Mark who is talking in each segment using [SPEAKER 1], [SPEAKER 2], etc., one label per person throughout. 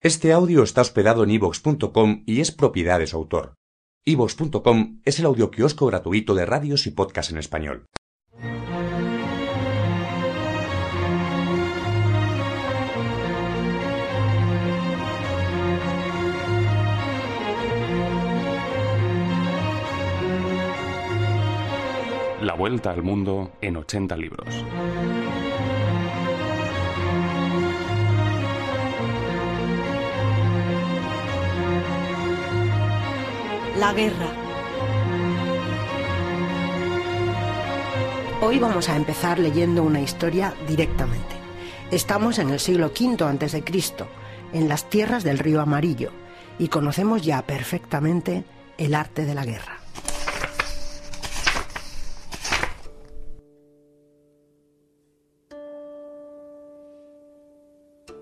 [SPEAKER 1] Este audio está hospedado en ivox.com y es propiedad de su autor. ivox.com es el audioquiosco gratuito de radios y podcasts en español.
[SPEAKER 2] La vuelta al mundo en 80 libros.
[SPEAKER 3] La guerra. Hoy vamos a empezar leyendo una historia directamente. Estamos en el siglo V a.C., en las tierras del río Amarillo, y conocemos ya perfectamente el arte de la guerra.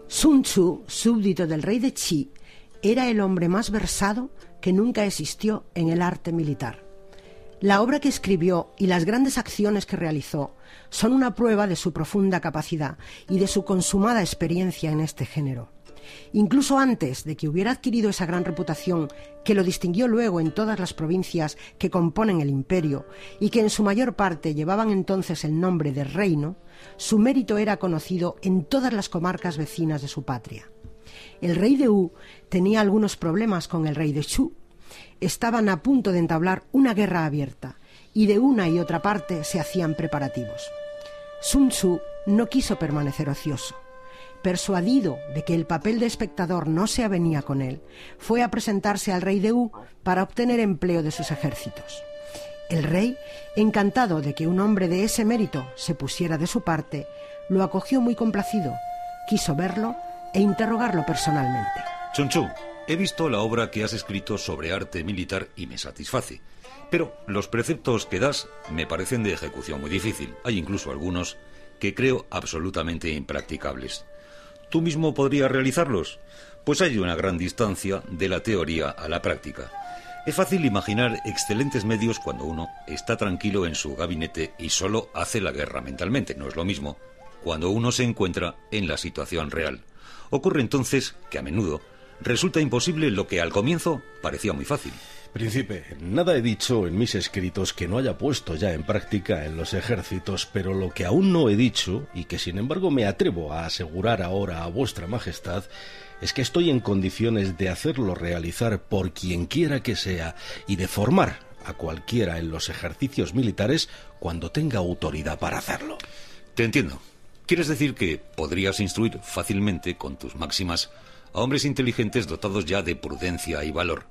[SPEAKER 3] Sun Tzu, súbdito del rey de Qi, era el hombre más versado que nunca existió en el arte militar. La obra que escribió y las grandes acciones que realizó son una prueba de su profunda capacidad y de su consumada experiencia en este género. Incluso antes de que hubiera adquirido esa gran reputación que lo distinguió luego en todas las provincias que componen el imperio y que en su mayor parte llevaban entonces el nombre de reino, su mérito era conocido en todas las comarcas vecinas de su patria. El rey de U tenía algunos problemas con el rey de Chu. Estaban a punto de entablar una guerra abierta y de una y otra parte se hacían preparativos. Sun Tzu no quiso permanecer ocioso. Persuadido de que el papel de espectador no se avenía con él, fue a presentarse al rey de U para obtener empleo de sus ejércitos. El rey, encantado de que un hombre de ese mérito se pusiera de su parte, lo acogió muy complacido, quiso verlo e interrogarlo personalmente.
[SPEAKER 4] Chunchu, he visto la obra que has escrito sobre arte militar y me satisface. Pero los preceptos que das me parecen de ejecución muy difícil. Hay incluso algunos que creo absolutamente impracticables. ¿Tú mismo podrías realizarlos? Pues hay una gran distancia de la teoría a la práctica. Es fácil imaginar excelentes medios cuando uno está tranquilo en su gabinete y solo hace la guerra mentalmente. No es lo mismo cuando uno se encuentra en la situación real. Ocurre entonces que a menudo resulta imposible lo que al comienzo parecía muy fácil.
[SPEAKER 5] Príncipe, nada he dicho en mis escritos que no haya puesto ya en práctica en los ejércitos, pero lo que aún no he dicho, y que sin embargo me atrevo a asegurar ahora a vuestra Majestad, es que estoy en condiciones de hacerlo realizar por quien quiera que sea y de formar a cualquiera en los ejercicios militares cuando tenga autoridad para hacerlo.
[SPEAKER 4] Te entiendo. ¿Quieres decir que podrías instruir fácilmente con tus máximas a hombres inteligentes dotados ya de prudencia y valor?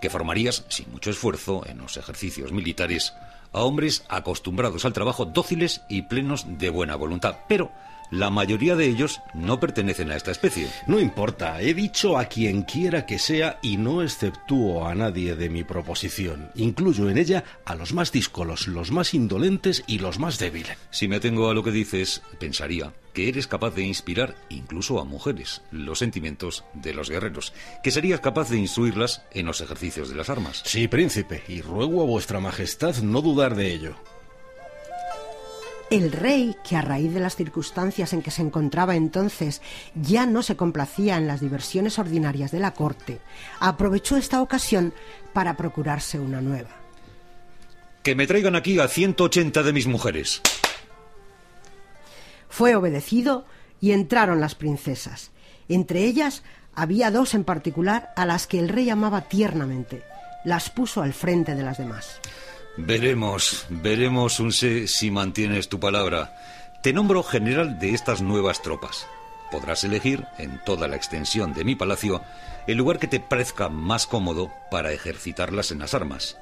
[SPEAKER 4] Que formarías, sin mucho esfuerzo, en los ejercicios militares, a hombres acostumbrados al trabajo, dóciles y plenos de buena voluntad, pero la mayoría de ellos no pertenecen a esta especie.
[SPEAKER 5] No importa, he dicho a quien quiera que sea y no exceptúo a nadie de mi proposición. Incluyo en ella a los más díscolos, los más indolentes y los más débiles.
[SPEAKER 4] Si me atengo a lo que dices, pensaría que eres capaz de inspirar incluso a mujeres los sentimientos de los guerreros, que serías capaz de instruirlas en los ejercicios de las armas.
[SPEAKER 5] Sí, príncipe, y ruego a vuestra majestad no dudar de ello.
[SPEAKER 3] El rey, que a raíz de las circunstancias en que se encontraba entonces ya no se complacía en las diversiones ordinarias de la corte, aprovechó esta ocasión para procurarse una nueva.
[SPEAKER 4] Que me traigan aquí a 180 de mis mujeres.
[SPEAKER 3] Fue obedecido y entraron las princesas. Entre ellas había dos en particular a las que el rey amaba tiernamente. Las puso al frente de las demás.
[SPEAKER 4] Veremos, veremos, Unse, si mantienes tu palabra. Te nombro general de estas nuevas tropas. Podrás elegir, en toda la extensión de mi palacio, el lugar que te parezca más cómodo para ejercitarlas en las armas.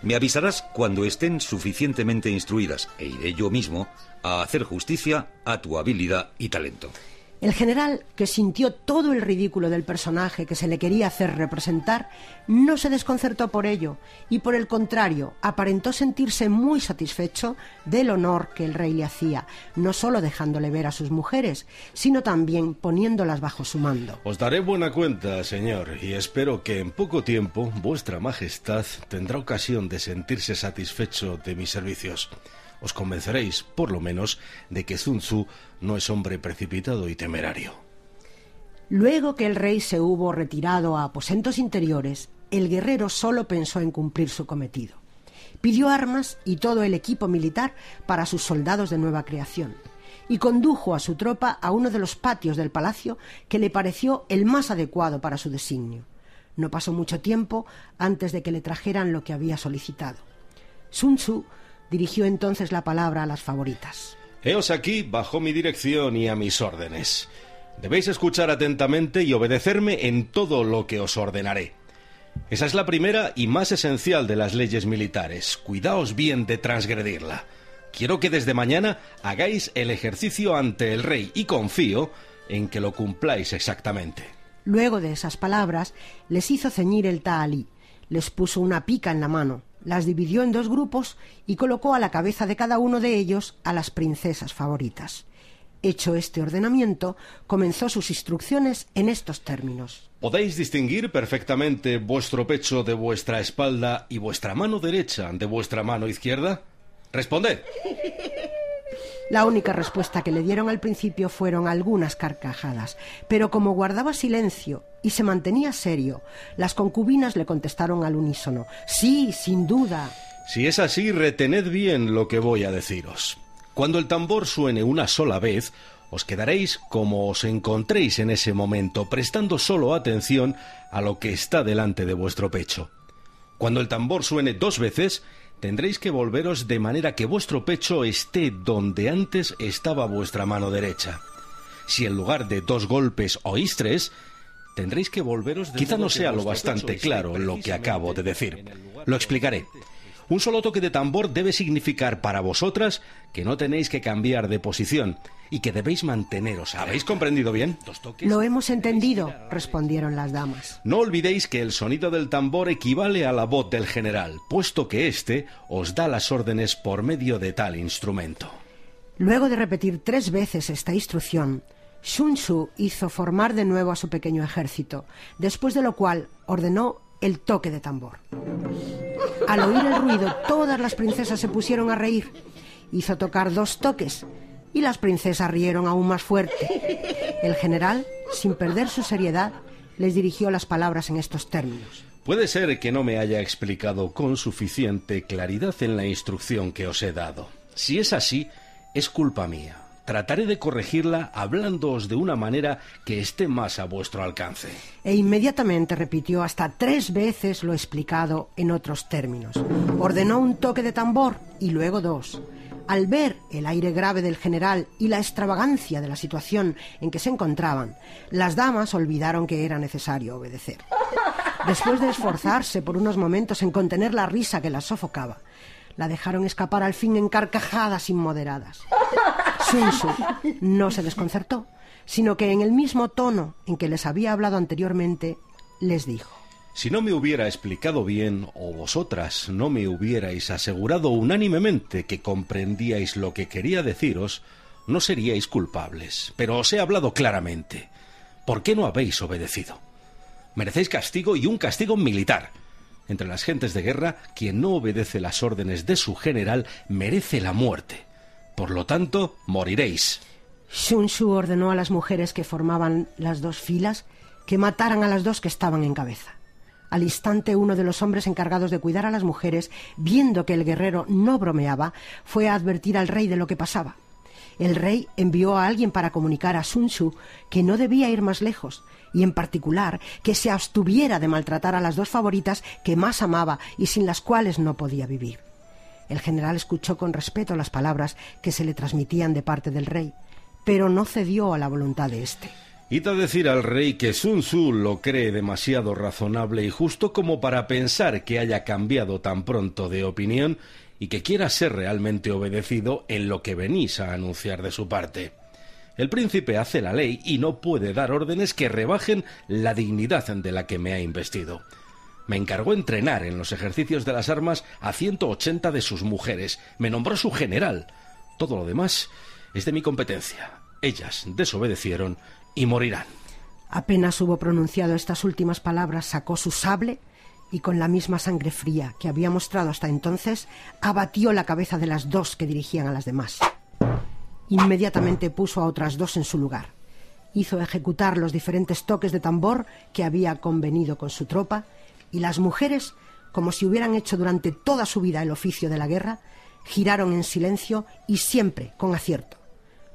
[SPEAKER 4] Me avisarás cuando estén suficientemente instruidas e iré yo mismo a hacer justicia a tu habilidad y talento.
[SPEAKER 3] El general, que sintió todo el ridículo del personaje que se le quería hacer representar, no se desconcertó por ello y por el contrario aparentó sentirse muy satisfecho del honor que el rey le hacía, no solo dejándole ver a sus mujeres, sino también poniéndolas bajo su mando.
[SPEAKER 5] Os daré buena cuenta, señor, y espero que en poco tiempo vuestra Majestad tendrá ocasión de sentirse satisfecho de mis servicios os convenceréis, por lo menos, de que Sun Tzu no es hombre precipitado y temerario.
[SPEAKER 3] Luego que el rey se hubo retirado a aposentos interiores, el guerrero solo pensó en cumplir su cometido. Pidió armas y todo el equipo militar para sus soldados de nueva creación y condujo a su tropa a uno de los patios del palacio que le pareció el más adecuado para su designio. No pasó mucho tiempo antes de que le trajeran lo que había solicitado. Sun Tzu dirigió entonces la palabra a las favoritas.
[SPEAKER 5] Heos aquí bajo mi dirección y a mis órdenes. Debéis escuchar atentamente y obedecerme en todo lo que os ordenaré. Esa es la primera y más esencial de las leyes militares. Cuidaos bien de transgredirla. Quiero que desde mañana hagáis el ejercicio ante el rey y confío en que lo cumpláis exactamente.
[SPEAKER 3] Luego de esas palabras, les hizo ceñir el tahalí, les puso una pica en la mano, las dividió en dos grupos y colocó a la cabeza de cada uno de ellos a las princesas favoritas. Hecho este ordenamiento, comenzó sus instrucciones en estos términos.
[SPEAKER 5] Podéis distinguir perfectamente vuestro pecho de vuestra espalda y vuestra mano derecha de vuestra mano izquierda. Responded.
[SPEAKER 3] La única respuesta que le dieron al principio fueron algunas carcajadas, pero como guardaba silencio y se mantenía serio, las concubinas le contestaron al unísono, sí, sin duda.
[SPEAKER 5] Si es así, retened bien lo que voy a deciros. Cuando el tambor suene una sola vez, os quedaréis como os encontréis en ese momento, prestando solo atención a lo que está delante de vuestro pecho. Cuando el tambor suene dos veces, tendréis que volveros de manera que vuestro pecho esté donde antes estaba vuestra mano derecha. Si en lugar de dos golpes oís tres, tendréis que volveros de Quizá no sea lo bastante claro lo que acabo de decir. Lo explicaré. Un solo toque de tambor debe significar para vosotras que no tenéis que cambiar de posición y que debéis manteneros. ¿Habéis comprendido bien?
[SPEAKER 3] Lo hemos entendido, respondieron las damas.
[SPEAKER 5] No olvidéis que el sonido del tambor equivale a la voz del general, puesto que éste os da las órdenes por medio de tal instrumento.
[SPEAKER 3] Luego de repetir tres veces esta instrucción, Sun Tzu hizo formar de nuevo a su pequeño ejército, después de lo cual ordenó el toque de tambor. Al oír el ruido, todas las princesas se pusieron a reír. Hizo tocar dos toques y las princesas rieron aún más fuerte. El general, sin perder su seriedad, les dirigió las palabras en estos términos.
[SPEAKER 5] Puede ser que no me haya explicado con suficiente claridad en la instrucción que os he dado. Si es así, es culpa mía. Trataré de corregirla hablándoos de una manera que esté más a vuestro alcance.
[SPEAKER 3] E inmediatamente repitió hasta tres veces lo explicado en otros términos. Ordenó un toque de tambor y luego dos. Al ver el aire grave del general y la extravagancia de la situación en que se encontraban, las damas olvidaron que era necesario obedecer. Después de esforzarse por unos momentos en contener la risa que las sofocaba, la dejaron escapar al fin en carcajadas inmoderadas. Sun Tzu no se desconcertó, sino que en el mismo tono en que les había hablado anteriormente, les dijo.
[SPEAKER 5] Si no me hubiera explicado bien, o vosotras no me hubierais asegurado unánimemente que comprendíais lo que quería deciros, no seríais culpables. Pero os he hablado claramente. ¿Por qué no habéis obedecido? Merecéis castigo y un castigo militar. Entre las gentes de guerra, quien no obedece las órdenes de su general merece la muerte. Por lo tanto, moriréis.
[SPEAKER 3] Sun Tzu ordenó a las mujeres que formaban las dos filas que mataran a las dos que estaban en cabeza. Al instante uno de los hombres encargados de cuidar a las mujeres, viendo que el guerrero no bromeaba, fue a advertir al rey de lo que pasaba. El rey envió a alguien para comunicar a Sun Tzu que no debía ir más lejos, y en particular que se abstuviera de maltratar a las dos favoritas que más amaba y sin las cuales no podía vivir. El general escuchó con respeto las palabras que se le transmitían de parte del rey, pero no cedió a la voluntad de éste.
[SPEAKER 5] Id a decir al rey que Sun Tzu lo cree demasiado razonable y justo como para pensar que haya cambiado tan pronto de opinión y que quiera ser realmente obedecido en lo que venís a anunciar de su parte. El príncipe hace la ley y no puede dar órdenes que rebajen la dignidad de la que me ha investido. Me encargó entrenar en los ejercicios de las armas a 180 de sus mujeres. Me nombró su general. Todo lo demás es de mi competencia. Ellas desobedecieron y morirán.
[SPEAKER 3] Apenas hubo pronunciado estas últimas palabras, sacó su sable y con la misma sangre fría que había mostrado hasta entonces, abatió la cabeza de las dos que dirigían a las demás. Inmediatamente puso a otras dos en su lugar. hizo ejecutar los diferentes toques de tambor que había convenido con su tropa, y las mujeres, como si hubieran hecho durante toda su vida el oficio de la guerra, giraron en silencio y siempre con acierto.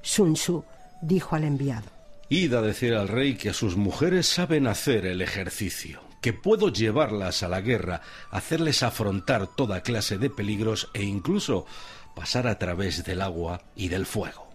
[SPEAKER 3] Sun Tzu dijo al enviado.
[SPEAKER 5] Id a decir al rey que a sus mujeres saben hacer el ejercicio, que puedo llevarlas a la guerra, hacerles afrontar toda clase de peligros e incluso pasar a través del agua y del fuego.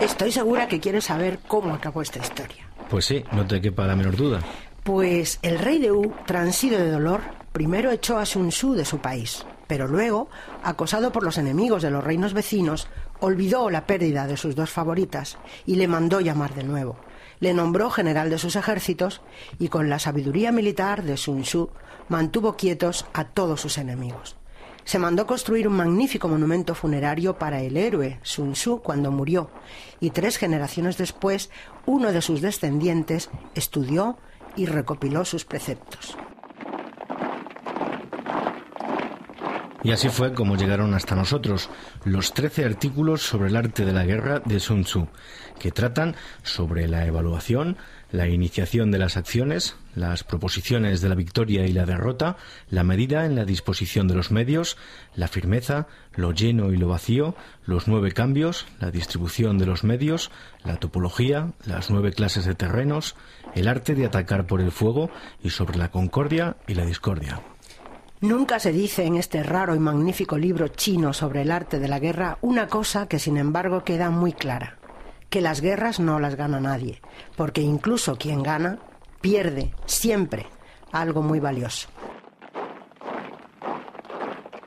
[SPEAKER 3] Estoy segura que quieres saber cómo acabó esta historia.
[SPEAKER 6] Pues sí, no te quepa la menor duda.
[SPEAKER 3] Pues el rey de U, transido de dolor, primero echó a Sun Tzu de su país, pero luego, acosado por los enemigos de los reinos vecinos, olvidó la pérdida de sus dos favoritas y le mandó llamar de nuevo. Le nombró general de sus ejércitos y con la sabiduría militar de Sun Tzu mantuvo quietos a todos sus enemigos. Se mandó construir un magnífico monumento funerario para el héroe Sun Tzu cuando murió y tres generaciones después uno de sus descendientes estudió y recopiló sus preceptos.
[SPEAKER 6] Y así fue como llegaron hasta nosotros los 13 artículos sobre el arte de la guerra de Sun Tzu, que tratan sobre la evaluación, la iniciación de las acciones, las proposiciones de la victoria y la derrota, la medida en la disposición de los medios, la firmeza, lo lleno y lo vacío, los nueve cambios, la distribución de los medios, la topología, las nueve clases de terrenos, el arte de atacar por el fuego y sobre la concordia y la discordia.
[SPEAKER 3] Nunca se dice en este raro y magnífico libro chino sobre el arte de la guerra una cosa que sin embargo queda muy clara, que las guerras no las gana nadie, porque incluso quien gana pierde siempre algo muy valioso.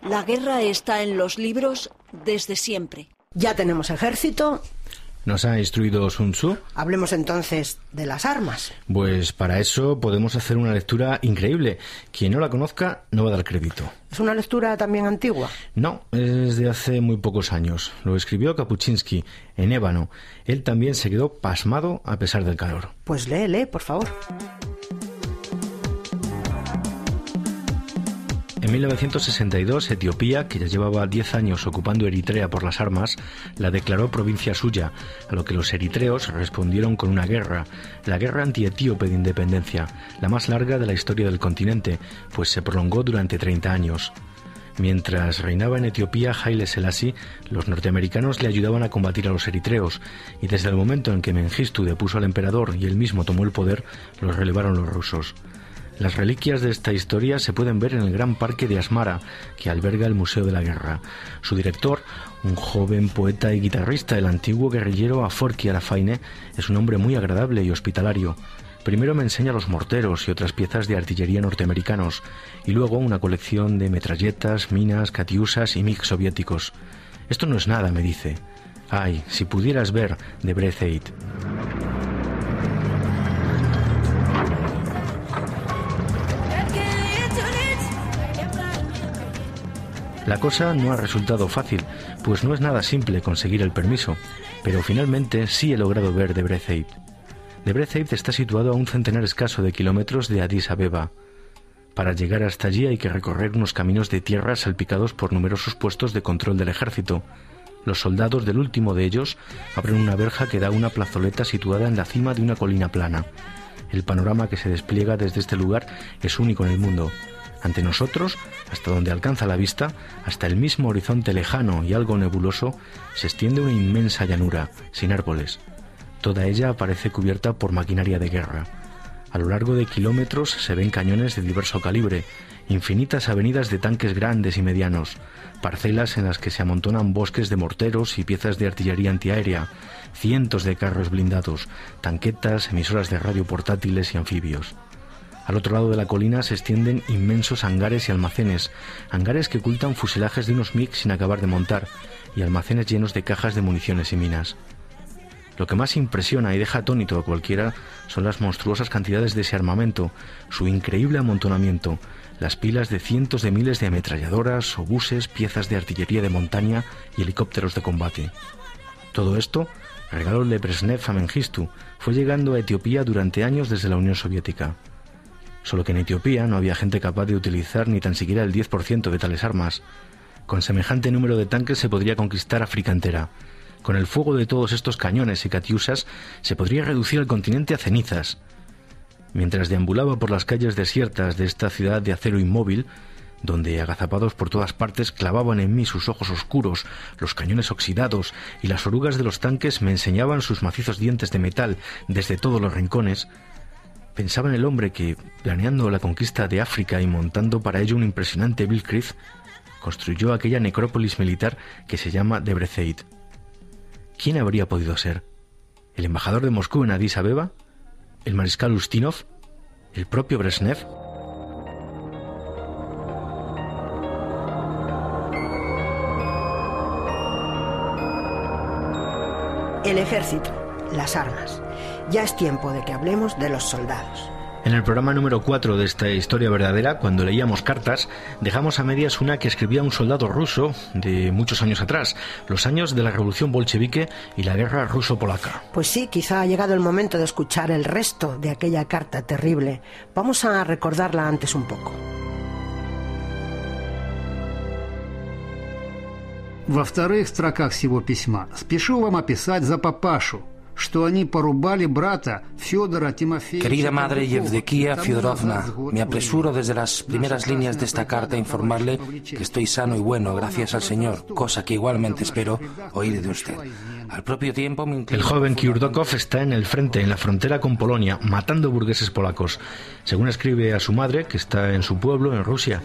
[SPEAKER 7] La guerra está en los libros desde siempre.
[SPEAKER 3] Ya tenemos ejército,
[SPEAKER 6] ¿Nos ha instruido Sun Tzu?
[SPEAKER 3] hablemos entonces de las armas.
[SPEAKER 6] Pues para eso podemos hacer una lectura increíble. Quien no la conozca no va a dar crédito.
[SPEAKER 3] ¿Es una lectura también antigua?
[SPEAKER 6] No, es de hace muy pocos años. Lo escribió Kapuczynski en ébano. Él también se quedó pasmado a pesar del calor.
[SPEAKER 3] Pues lee, lee, por favor.
[SPEAKER 6] En 1962, Etiopía, que ya llevaba 10 años ocupando Eritrea por las armas, la declaró provincia suya, a lo que los eritreos respondieron con una guerra, la guerra antietíope de independencia, la más larga de la historia del continente, pues se prolongó durante 30 años. Mientras reinaba en Etiopía Haile Selassie, los norteamericanos le ayudaban a combatir a los eritreos, y desde el momento en que Mengistu depuso al emperador y él mismo tomó el poder, los relevaron los rusos. Las reliquias de esta historia se pueden ver en el gran parque de Asmara, que alberga el Museo de la Guerra. Su director, un joven poeta y guitarrista, el antiguo guerrillero Aforki Arafaine, es un hombre muy agradable y hospitalario. Primero me enseña los morteros y otras piezas de artillería norteamericanos, y luego una colección de metralletas, minas, catiusas y MiG soviéticos. Esto no es nada, me dice. Ay, si pudieras ver de. La cosa no ha resultado fácil, pues no es nada simple conseguir el permiso, pero finalmente sí he logrado ver Debrecen. Debrecen está situado a un centenar escaso de kilómetros de Addis Abeba. Para llegar hasta allí hay que recorrer unos caminos de tierra salpicados por numerosos puestos de control del ejército. Los soldados del último de ellos abren una verja que da una plazoleta situada en la cima de una colina plana. El panorama que se despliega desde este lugar es único en el mundo. Ante nosotros, hasta donde alcanza la vista, hasta el mismo horizonte lejano y algo nebuloso, se extiende una inmensa llanura, sin árboles. Toda ella parece cubierta por maquinaria de guerra. A lo largo de kilómetros se ven cañones de diverso calibre, infinitas avenidas de tanques grandes y medianos, parcelas en las que se amontonan bosques de morteros y piezas de artillería antiaérea, cientos de carros blindados, tanquetas, emisoras de radio portátiles y anfibios. Al otro lado de la colina se extienden inmensos hangares y almacenes, hangares que ocultan fuselajes de unos MiG sin acabar de montar y almacenes llenos de cajas de municiones y minas. Lo que más impresiona y deja atónito a cualquiera son las monstruosas cantidades de ese armamento, su increíble amontonamiento, las pilas de cientos de miles de ametralladoras, obuses, piezas de artillería de montaña y helicópteros de combate. Todo esto, regalo de Brezhnev a Mengistu, fue llegando a Etiopía durante años desde la Unión Soviética solo que en Etiopía no había gente capaz de utilizar ni tan siquiera el 10% de tales armas. Con semejante número de tanques se podría conquistar África entera. Con el fuego de todos estos cañones y catiusas se podría reducir el continente a cenizas. Mientras deambulaba por las calles desiertas de esta ciudad de acero inmóvil, donde agazapados por todas partes clavaban en mí sus ojos oscuros, los cañones oxidados y las orugas de los tanques me enseñaban sus macizos dientes de metal desde todos los rincones, pensaba en el hombre que, planeando la conquista de África y montando para ello un impresionante Bilkrith, construyó aquella necrópolis militar que se llama Debreceit. ¿Quién habría podido ser? ¿El embajador de Moscú en Addis Abeba? ¿El mariscal Ustinov? ¿El propio Brezhnev?
[SPEAKER 3] El ejército, las armas. Ya es tiempo de que hablemos de los soldados.
[SPEAKER 6] En el programa número 4 de esta historia verdadera, cuando leíamos cartas, dejamos a medias una que escribía un soldado ruso de muchos años atrás, los años de la revolución bolchevique y la guerra ruso-polaca.
[SPEAKER 3] Pues sí, quizá ha llegado el momento de escuchar el resto de aquella carta terrible. Vamos a recordarla antes un poco.
[SPEAKER 8] Во вторых строках всего письма спешу вам описать за папашу,
[SPEAKER 9] Querida madre Yevdekia Fyodorovna, me apresuro desde las primeras líneas de esta carta a informarle que estoy sano y bueno, gracias al Señor, cosa que igualmente espero oír de usted. Al propio tiempo,
[SPEAKER 6] el joven Kiurdokov está en el frente, en la frontera con Polonia, matando burgueses polacos. Según escribe a su madre, que está en su pueblo, en Rusia,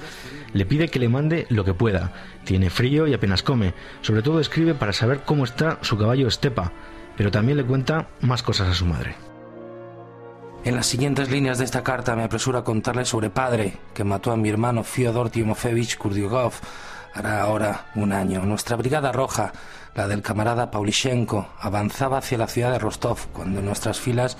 [SPEAKER 6] le pide que le mande lo que pueda. Tiene frío y apenas come. Sobre todo escribe para saber cómo está su caballo Stepa pero también le cuenta más cosas a su madre.
[SPEAKER 9] En las siguientes líneas de esta carta me apresuro a contarle sobre padre, que mató a mi hermano Fyodor Timofevich Kurdyugov hará ahora un año. Nuestra brigada roja, la del camarada Paulishenko, avanzaba hacia la ciudad de Rostov cuando nuestras filas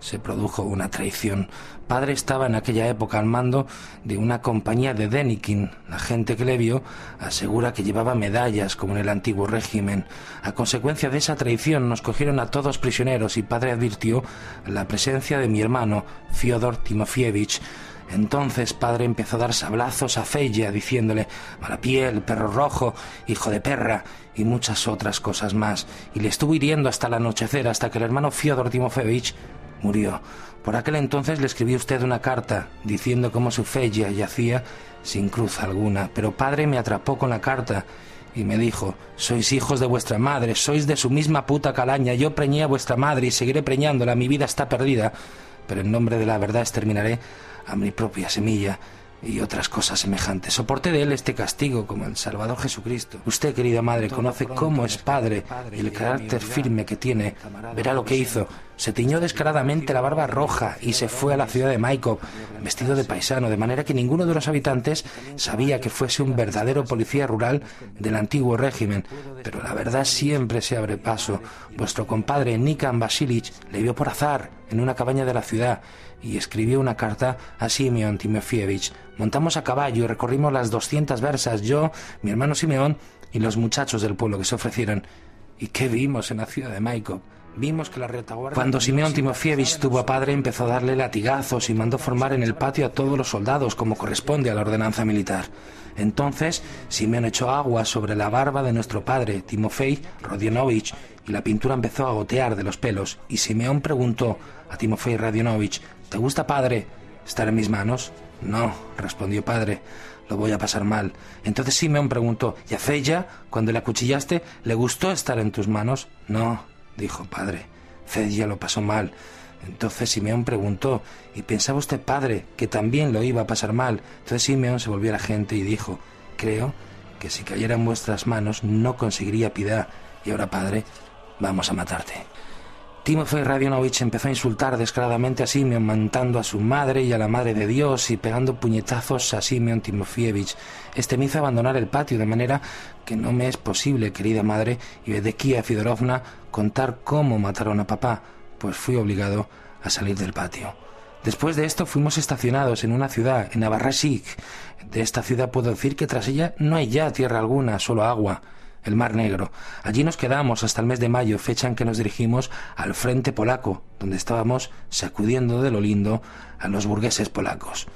[SPEAKER 9] se produjo una traición. Padre estaba en aquella época al mando de una compañía de Denikin. La gente que le vio asegura que llevaba medallas como en el antiguo régimen. A consecuencia de esa traición nos cogieron a todos prisioneros y padre advirtió la presencia de mi hermano, Fyodor Timofievich. Entonces padre empezó a dar sablazos a Feya diciéndole mala piel, perro rojo, hijo de perra y muchas otras cosas más. Y le estuvo hiriendo hasta el anochecer, hasta que el hermano Fyodor Timofevich murió. Por aquel entonces le escribí a usted una carta diciendo cómo su fe ya yacía sin cruz alguna, pero padre me atrapó con la carta y me dijo, sois hijos de vuestra madre, sois de su misma puta calaña, yo preñé a vuestra madre y seguiré preñándola, mi vida está perdida, pero en nombre de la verdad exterminaré a mi propia semilla y otras cosas semejantes. Soporté de él este castigo como el Salvador Jesucristo. Usted, querida madre, conoce cómo es padre y el carácter firme que tiene. Verá lo que hizo. Se tiñó descaradamente la barba roja y se fue a la ciudad de Maikop, vestido de paisano, de manera que ninguno de los habitantes sabía que fuese un verdadero policía rural del antiguo régimen. Pero la verdad siempre se abre paso. Vuestro compadre Nikan Basilich le vio por azar en una cabaña de la ciudad y escribió una carta a Simeon Timofievich. Montamos a caballo y recorrimos las 200 versas, yo, mi hermano Simeón y los muchachos del pueblo que se ofrecieron. ¿Y qué vimos en la ciudad de Maikop? Vimos que la retaguardia... Cuando Simeón Timofievich tuvo a padre, empezó a darle latigazos y mandó formar en el patio a todos los soldados, como corresponde a la ordenanza militar. Entonces, Simeón echó agua sobre la barba de nuestro padre, Timofey Rodionovich, y la pintura empezó a gotear de los pelos. Y Simeón preguntó a Timofey Rodionovich, ¿Te gusta, padre, estar en mis manos? No, respondió padre, lo voy a pasar mal. Entonces Simeón preguntó, ¿y a Feya, cuando la acuchillaste, le gustó estar en tus manos? No, dijo padre, Feya lo pasó mal. Entonces Simeón preguntó, ¿y pensaba usted, padre, que también lo iba a pasar mal? Entonces Simeón se volvió a la gente y dijo, creo que si cayera en vuestras manos no conseguiría piedad. Y ahora, padre, vamos a matarte. Timofey Radionovich empezó a insultar descaradamente a Simeon, mantando a su madre y a la madre de Dios y pegando puñetazos a Simeon Timofievich. Este me hizo abandonar el patio, de manera que no me es posible, querida madre, y Kia Fidorovna, contar cómo mataron a papá, pues fui obligado a salir del patio. Después de esto fuimos estacionados en una ciudad, en Abarrasik. De esta ciudad puedo decir que tras ella no hay ya tierra alguna, solo agua el Mar Negro. Allí nos quedamos hasta el mes de mayo, fecha en que nos dirigimos al frente polaco, donde estábamos sacudiendo de lo lindo a los burgueses polacos.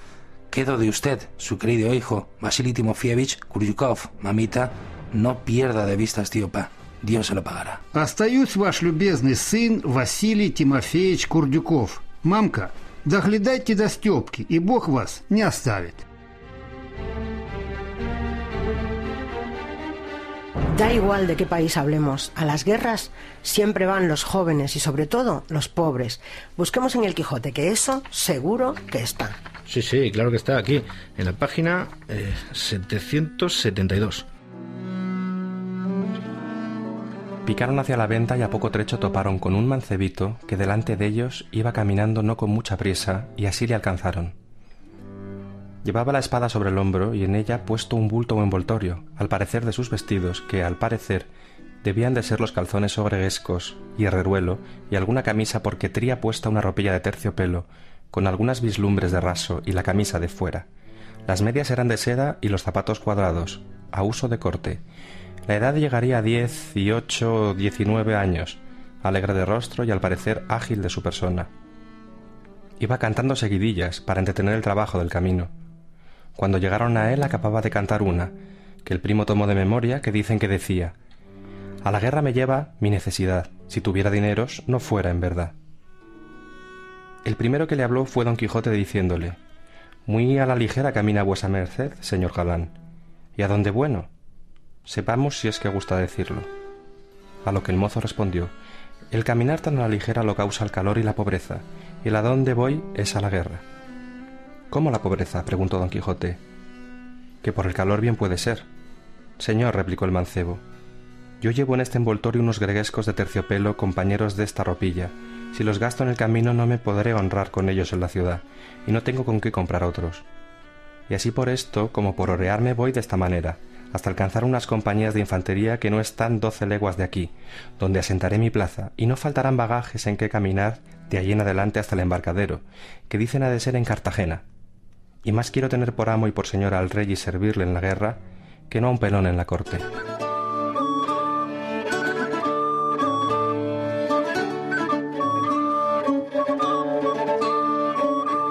[SPEAKER 9] quedo de usted, su querido hijo, Vasily Timofievich Kuryukov. Mamita, no pierda de vista a este Dios se lo pagará.
[SPEAKER 8] Остаюсь ваш любезный сын Василий Тимофеевич Курдюков. Мамка, доглядайте до Степки, и Бог вас не оставит.
[SPEAKER 3] Da igual de qué país hablemos, a las guerras siempre van los jóvenes y sobre todo los pobres. Busquemos en el Quijote, que eso seguro que está.
[SPEAKER 6] Sí, sí, claro que está aquí, en la página 772. Eh,
[SPEAKER 2] Picaron hacia la venta y a poco trecho toparon con un mancebito que delante de ellos iba caminando no con mucha prisa y así le alcanzaron. Llevaba la espada sobre el hombro y en ella puesto un bulto o envoltorio, al parecer de sus vestidos, que al parecer debían de ser los calzones sobreguescos y herreruelo y alguna camisa porque tría puesta una ropilla de terciopelo, con algunas vislumbres de raso y la camisa de fuera. Las medias eran de seda y los zapatos cuadrados, a uso de corte. La edad llegaría a diez y ocho o diecinueve años, alegre de rostro y al parecer ágil de su persona. Iba cantando seguidillas para entretener el trabajo del camino cuando llegaron a él acababa de cantar una, que el primo tomó de memoria, que dicen que decía A la guerra me lleva mi necesidad, si tuviera dineros no fuera en verdad. El primero que le habló fue don Quijote diciéndole Muy a la ligera camina vuesa merced, señor Galán. ¿Y a dónde bueno? Sepamos si es que gusta decirlo. A lo que el mozo respondió El caminar tan a la ligera lo causa el calor y la pobreza, y el a dónde voy es a la guerra. ¿Cómo la pobreza? preguntó don Quijote. Que por el calor bien puede ser. Señor, replicó el mancebo, yo llevo en este envoltorio unos greguescos de terciopelo, compañeros de esta ropilla. Si los gasto en el camino no me podré honrar con ellos en la ciudad, y no tengo con qué comprar otros. Y así por esto, como por orearme, voy de esta manera, hasta alcanzar unas compañías de infantería que no están doce leguas de aquí, donde asentaré mi plaza, y no faltarán bagajes en que caminar de allí en adelante hasta el embarcadero, que dicen ha de ser en Cartagena, y más quiero tener por amo y por señor al rey y servirle en la guerra que no a un pelón en la corte.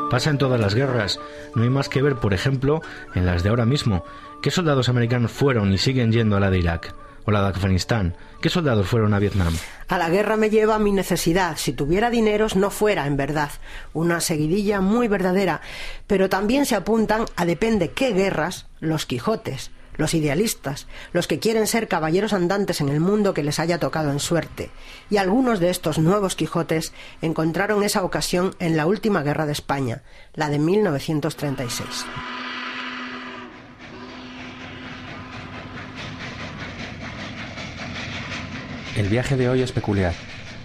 [SPEAKER 6] Pasa en todas las guerras. No hay más que ver, por ejemplo, en las de ahora mismo. ¿Qué soldados americanos fueron y siguen yendo a la de Irak? ¿O la de Afganistán? ¿Qué soldados fueron a Vietnam?
[SPEAKER 3] A la guerra me lleva mi necesidad. Si tuviera dineros no fuera, en verdad. Una seguidilla muy verdadera. Pero también se apuntan a depende qué guerras los Quijotes, los idealistas, los que quieren ser caballeros andantes en el mundo que les haya tocado en suerte. Y algunos de estos nuevos Quijotes encontraron esa ocasión en la última guerra de España, la de 1936.
[SPEAKER 2] El viaje de hoy es peculiar.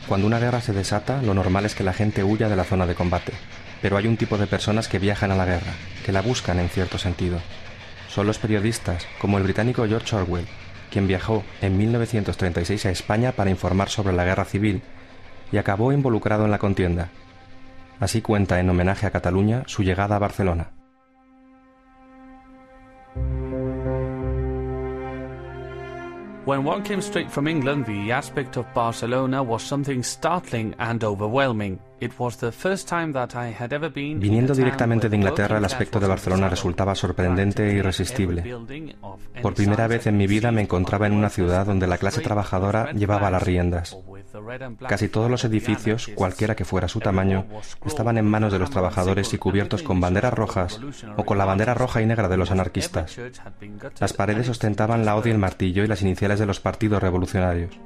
[SPEAKER 2] Cuando una guerra se desata, lo normal es que la gente huya de la zona de combate. Pero hay un tipo de personas que viajan a la guerra, que la buscan en cierto sentido. Son los periodistas, como el británico George Orwell, quien viajó en 1936 a España para informar sobre la guerra civil y acabó involucrado en la contienda. Así cuenta en homenaje a Cataluña su llegada a Barcelona.
[SPEAKER 10] When one came straight from England, the aspect of Barcelona was something startling and overwhelming.
[SPEAKER 2] Viniendo directamente de Inglaterra, el aspecto de Barcelona resultaba sorprendente e irresistible. Por primera vez en mi vida me encontraba en una ciudad donde la clase trabajadora llevaba las riendas. Casi todos los edificios, cualquiera que fuera su tamaño, estaban en manos de los trabajadores y cubiertos con banderas rojas o con la bandera roja y negra de los anarquistas. Las paredes ostentaban la hoz y el martillo y las iniciales de los partidos revolucionarios.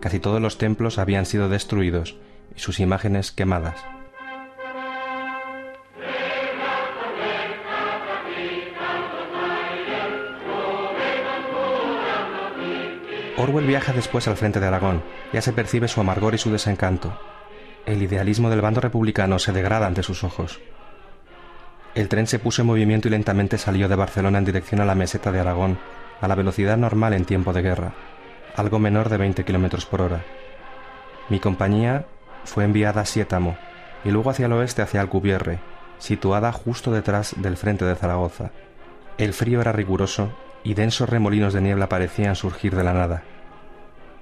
[SPEAKER 2] Casi todos los templos habían sido destruidos y sus imágenes quemadas. Orwell viaja después al frente de Aragón. Ya se percibe su amargor y su desencanto. El idealismo del bando republicano se degrada ante sus ojos. El tren se puso en movimiento y lentamente salió de Barcelona en dirección a la meseta de Aragón, a la velocidad normal en tiempo de guerra, algo menor de 20 kilómetros por hora. Mi compañía fue enviada a Sietamo y luego hacia el oeste hacia Alcubierre, situada justo detrás del frente de Zaragoza. El frío era riguroso y densos remolinos de niebla parecían surgir de la nada.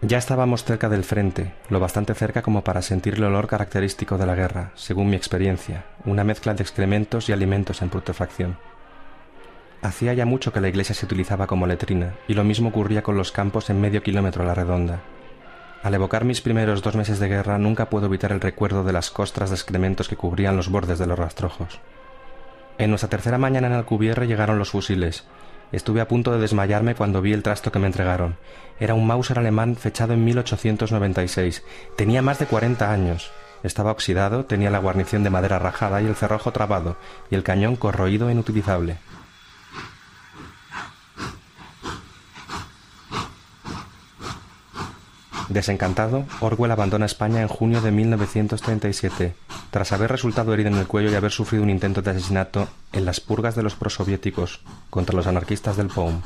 [SPEAKER 2] Ya estábamos cerca del frente, lo bastante cerca como para sentir el olor característico de la guerra, según mi experiencia, una mezcla de excrementos y alimentos en putrefacción. Hacía ya mucho que la iglesia se utilizaba como letrina, y lo mismo ocurría con los campos en medio kilómetro a la redonda. Al evocar mis primeros dos meses de guerra nunca puedo evitar el recuerdo de las costras de excrementos que cubrían los bordes de los rastrojos. En nuestra tercera mañana en Alcubierre llegaron los fusiles, Estuve a punto de desmayarme cuando vi el trasto que me entregaron. Era un Mauser alemán fechado en 1896. Tenía más de 40 años. Estaba oxidado, tenía la guarnición de madera rajada y el cerrojo trabado, y el cañón corroído e inutilizable. Desencantado, Orwell abandona España en junio de 1937, tras haber resultado herido en el cuello y haber sufrido un intento de asesinato en las purgas de los prosoviéticos contra los anarquistas del POUM.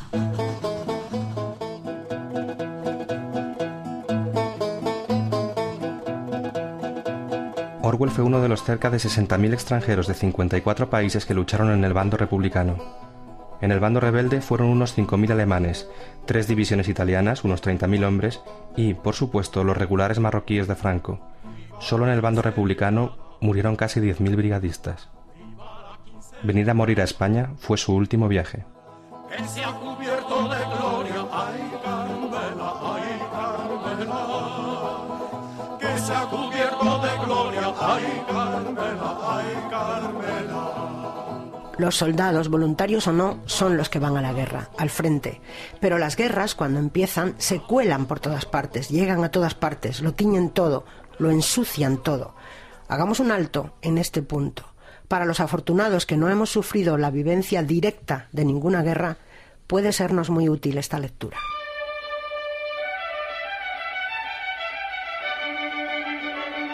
[SPEAKER 2] Orwell fue uno de los cerca de 60.000 extranjeros de 54 países que lucharon en el bando republicano. En el bando rebelde fueron unos 5.000 alemanes, tres divisiones italianas, unos 30.000 hombres, y, por supuesto, los regulares marroquíes de Franco. Solo en el bando republicano murieron casi 10.000 brigadistas. Venir a morir a España fue su último viaje.
[SPEAKER 3] Los soldados, voluntarios o no, son los que van a la guerra, al frente. Pero las guerras, cuando empiezan, se cuelan por todas partes, llegan a todas partes, lo tiñen todo, lo ensucian todo. Hagamos un alto en este punto. Para los afortunados que no hemos sufrido la vivencia directa de ninguna guerra, puede sernos muy útil esta lectura.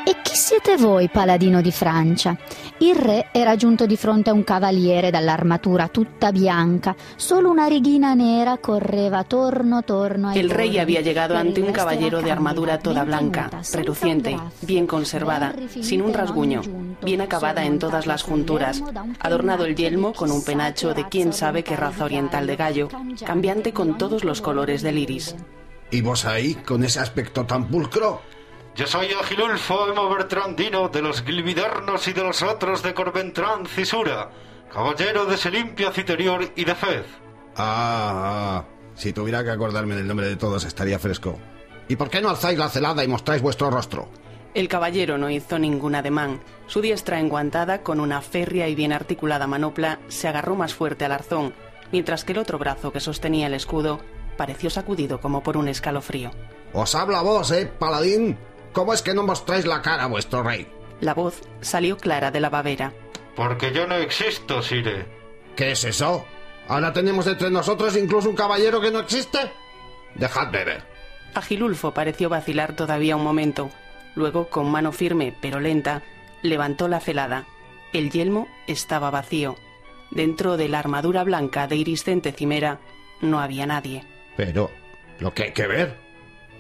[SPEAKER 11] E chi siete voi, paladino di Francia? Il re era giunto di fronte a un cavaliere dall'armatura tutta bianca, solo una righina nera correva torno torno
[SPEAKER 12] El rey había llegado ante un caballero de armadura toda blanca, reluciente, bien conservada, sin un rasguño, bien acabada en todas las junturas, adornado el yelmo con un penacho de quién sabe qué raza oriental de gallo, cambiante con todos los colores del iris.
[SPEAKER 13] ¿Y vos ahí, con ese aspecto tan pulcro?
[SPEAKER 14] Yo soy Agilulfo Emo Bertrandino de los Gilvidernos y de los otros de Corventrán Cisura, caballero de Selimpia Citerior y de Fez.
[SPEAKER 13] Ah, ah, si tuviera que acordarme del nombre de todos estaría fresco. ¿Y por qué no alzáis la celada y mostráis vuestro rostro?
[SPEAKER 12] El caballero no hizo ningún ademán. Su diestra enguantada, con una férrea y bien articulada manopla, se agarró más fuerte al arzón, mientras que el otro brazo que sostenía el escudo pareció sacudido como por un escalofrío.
[SPEAKER 13] Os habla vos, ¿eh, paladín? ¿Cómo es que no mostráis la cara a vuestro rey?
[SPEAKER 12] La voz salió clara de la babera.
[SPEAKER 14] Porque yo no existo, Sire.
[SPEAKER 13] ¿Qué es eso? ¿Ahora tenemos entre nosotros incluso un caballero que no existe? Dejadme ver.
[SPEAKER 12] Agilulfo pareció vacilar todavía un momento. Luego, con mano firme pero lenta, levantó la celada. El yelmo estaba vacío. Dentro de la armadura blanca de iriscente cimera no había nadie.
[SPEAKER 13] Pero, lo que hay que ver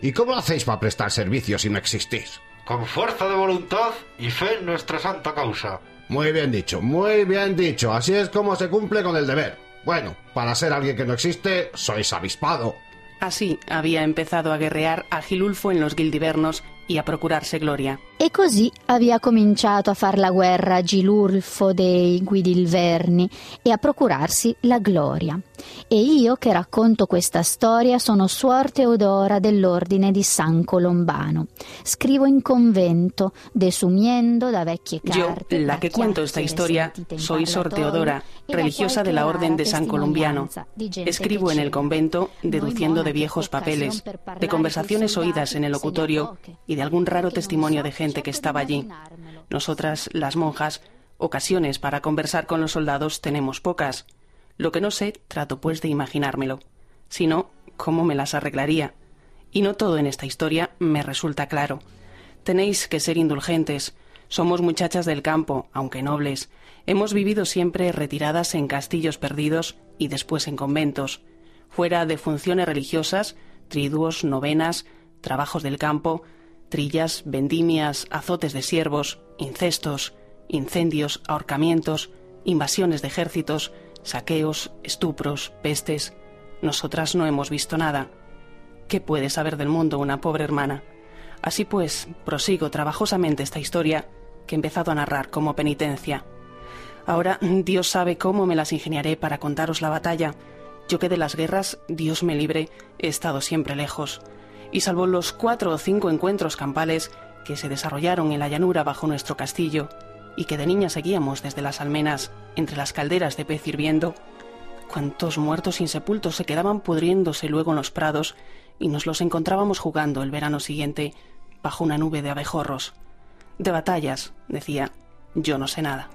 [SPEAKER 13] ¿Y cómo hacéis para prestar servicio si no existís?
[SPEAKER 14] Con fuerza de voluntad y fe en nuestra santa causa.
[SPEAKER 13] Muy bien dicho, muy bien dicho. Así es como se cumple con el deber. Bueno, para ser alguien que no existe, sois avispado.
[SPEAKER 12] Así había empezado a guerrear Agilulfo en los Gildivernos e a procurarsi gloria.
[SPEAKER 11] E così aveva cominciato a far la guerra Gilulfo dei Guidilverni e a procurarsi la gloria. E io che racconto questa storia sono Suor Teodora dell'Ordine di San Colombano. Scrivo in convento, desumiendo da vecchie carte.
[SPEAKER 12] Yo, la que cuento esta historia, soy Sor Teodora, religiosa de la Orden de San Colombiano. Escribo en el convento, deduciendo de viejos papeles, de conversaciones oídas en el locutorio y de algún raro testimonio de gente que estaba allí. Nosotras, las monjas, ocasiones para conversar con los soldados tenemos pocas. Lo que no sé, trato pues de imaginármelo. Si no, ¿cómo me las arreglaría? Y no todo en esta historia me resulta claro. Tenéis que ser indulgentes. Somos muchachas del campo, aunque nobles. Hemos vivido siempre retiradas en castillos perdidos y después en conventos. Fuera de funciones religiosas, triduos, novenas, trabajos del campo, trillas, vendimias, azotes de siervos, incestos, incendios, ahorcamientos, invasiones de ejércitos, saqueos, estupros, pestes. Nosotras no hemos visto nada. ¿qué puede saber del mundo una pobre hermana? Así pues, prosigo trabajosamente esta historia que he empezado a narrar como penitencia. Ahora Dios sabe cómo me las ingeniaré para contaros la batalla. Yo que de las guerras, Dios me libre, he estado siempre lejos. Y salvo los cuatro o cinco encuentros campales que se desarrollaron en la llanura bajo nuestro castillo, y que de niña seguíamos desde las almenas, entre las calderas de pez hirviendo, cuántos muertos insepultos se quedaban pudriéndose luego en los prados y nos los encontrábamos jugando el verano siguiente bajo una nube de abejorros. De batallas, decía, yo no sé nada.